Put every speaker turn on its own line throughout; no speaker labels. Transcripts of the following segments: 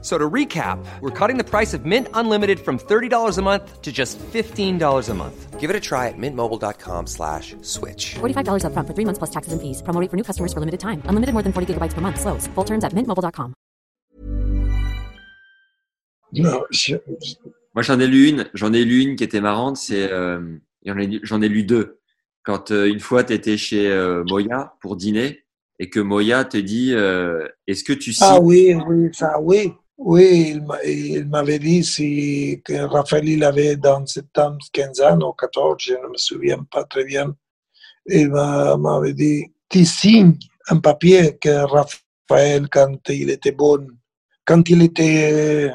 So to recap, we're cutting the price of Mint Unlimited from $30 a month to just $15 a month.
Give it a try at mintmobile.com slash switch.
$45 upfront for three months plus taxes and fees. Promo rate for new customers for limited time. Unlimited more than 40 gigabytes per month. Slows. Full terms at mintmobile.com.
Moi, j'en ai lu une. J'en ai lu une qui était marrante. C'est, euh, j'en ai, lu- deux. Quand euh, une fois, tu étais chez euh, Moya pour dîner et que Moya te dit euh, Est-ce que tu
Ah
signes
oui, oui, ça, oui. Oui, il m'a- il m'avait dit si, que Raphaël il avait dans septembre 15 ans ou 14, je ne me souviens pas très bien. Il m'a- m'avait dit, tu signes un papier que Raphaël, quand il était bon, quand il était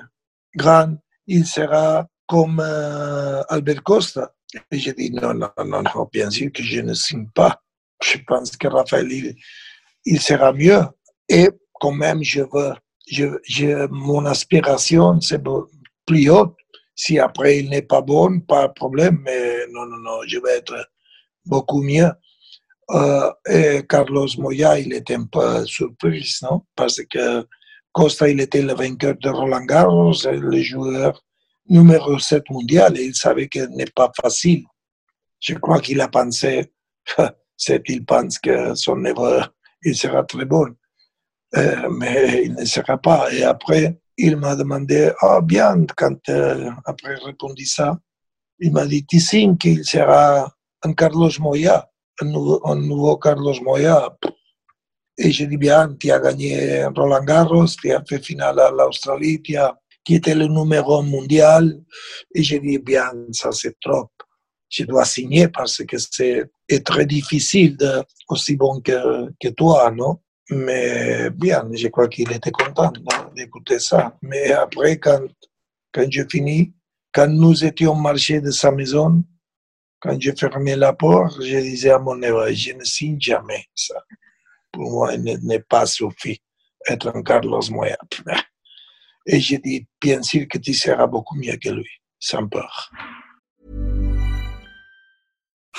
grand, il sera comme euh, Albert Costa. Et j'ai dit, non, non, non, non, bien sûr que je ne signe pas. Je pense que Raphaël, il sera mieux. Et quand même, je veux, je, mon aspiration, c'est plus haute. Si après il n'est pas bon, pas de problème, mais non, non, non, je vais être beaucoup mieux. Euh, Carlos Moya, il était un peu surpris, non? Parce que Costa, il était le vainqueur de Roland Garros, le joueur numéro 7 mondial, et il savait que n'est pas facile. Je crois qu'il a pensé, c'est qu'il pense que son neveu, il sera très bon. Euh, mais il ne sera pas. Et après, il m'a demandé, ah bien, quand euh, après répondu ça, il m'a dit, tu signes qu'il sera un Carlos Moya, un nouveau, un nouveau Carlos Moya. Et j'ai dit, bien, tu as gagné Roland Garros, tu as fait finale à l'Australie, qui était le numéro mondial. Et j'ai dit, bien, ça c'est trop. Je dois signer parce que c'est est très difficile de, aussi bon que, que toi, non? Mais bien, je crois qu'il était content d'écouter ça. Mais après, quand, quand je finis, quand nous étions marché de sa maison, quand j'ai fermé la porte, je disais à mon neveu, je ne signe jamais ça. Pour moi, il n'est pas suffi être un Carlos Moya. Et j'ai dit, bien sûr que tu seras beaucoup mieux que lui, sans peur.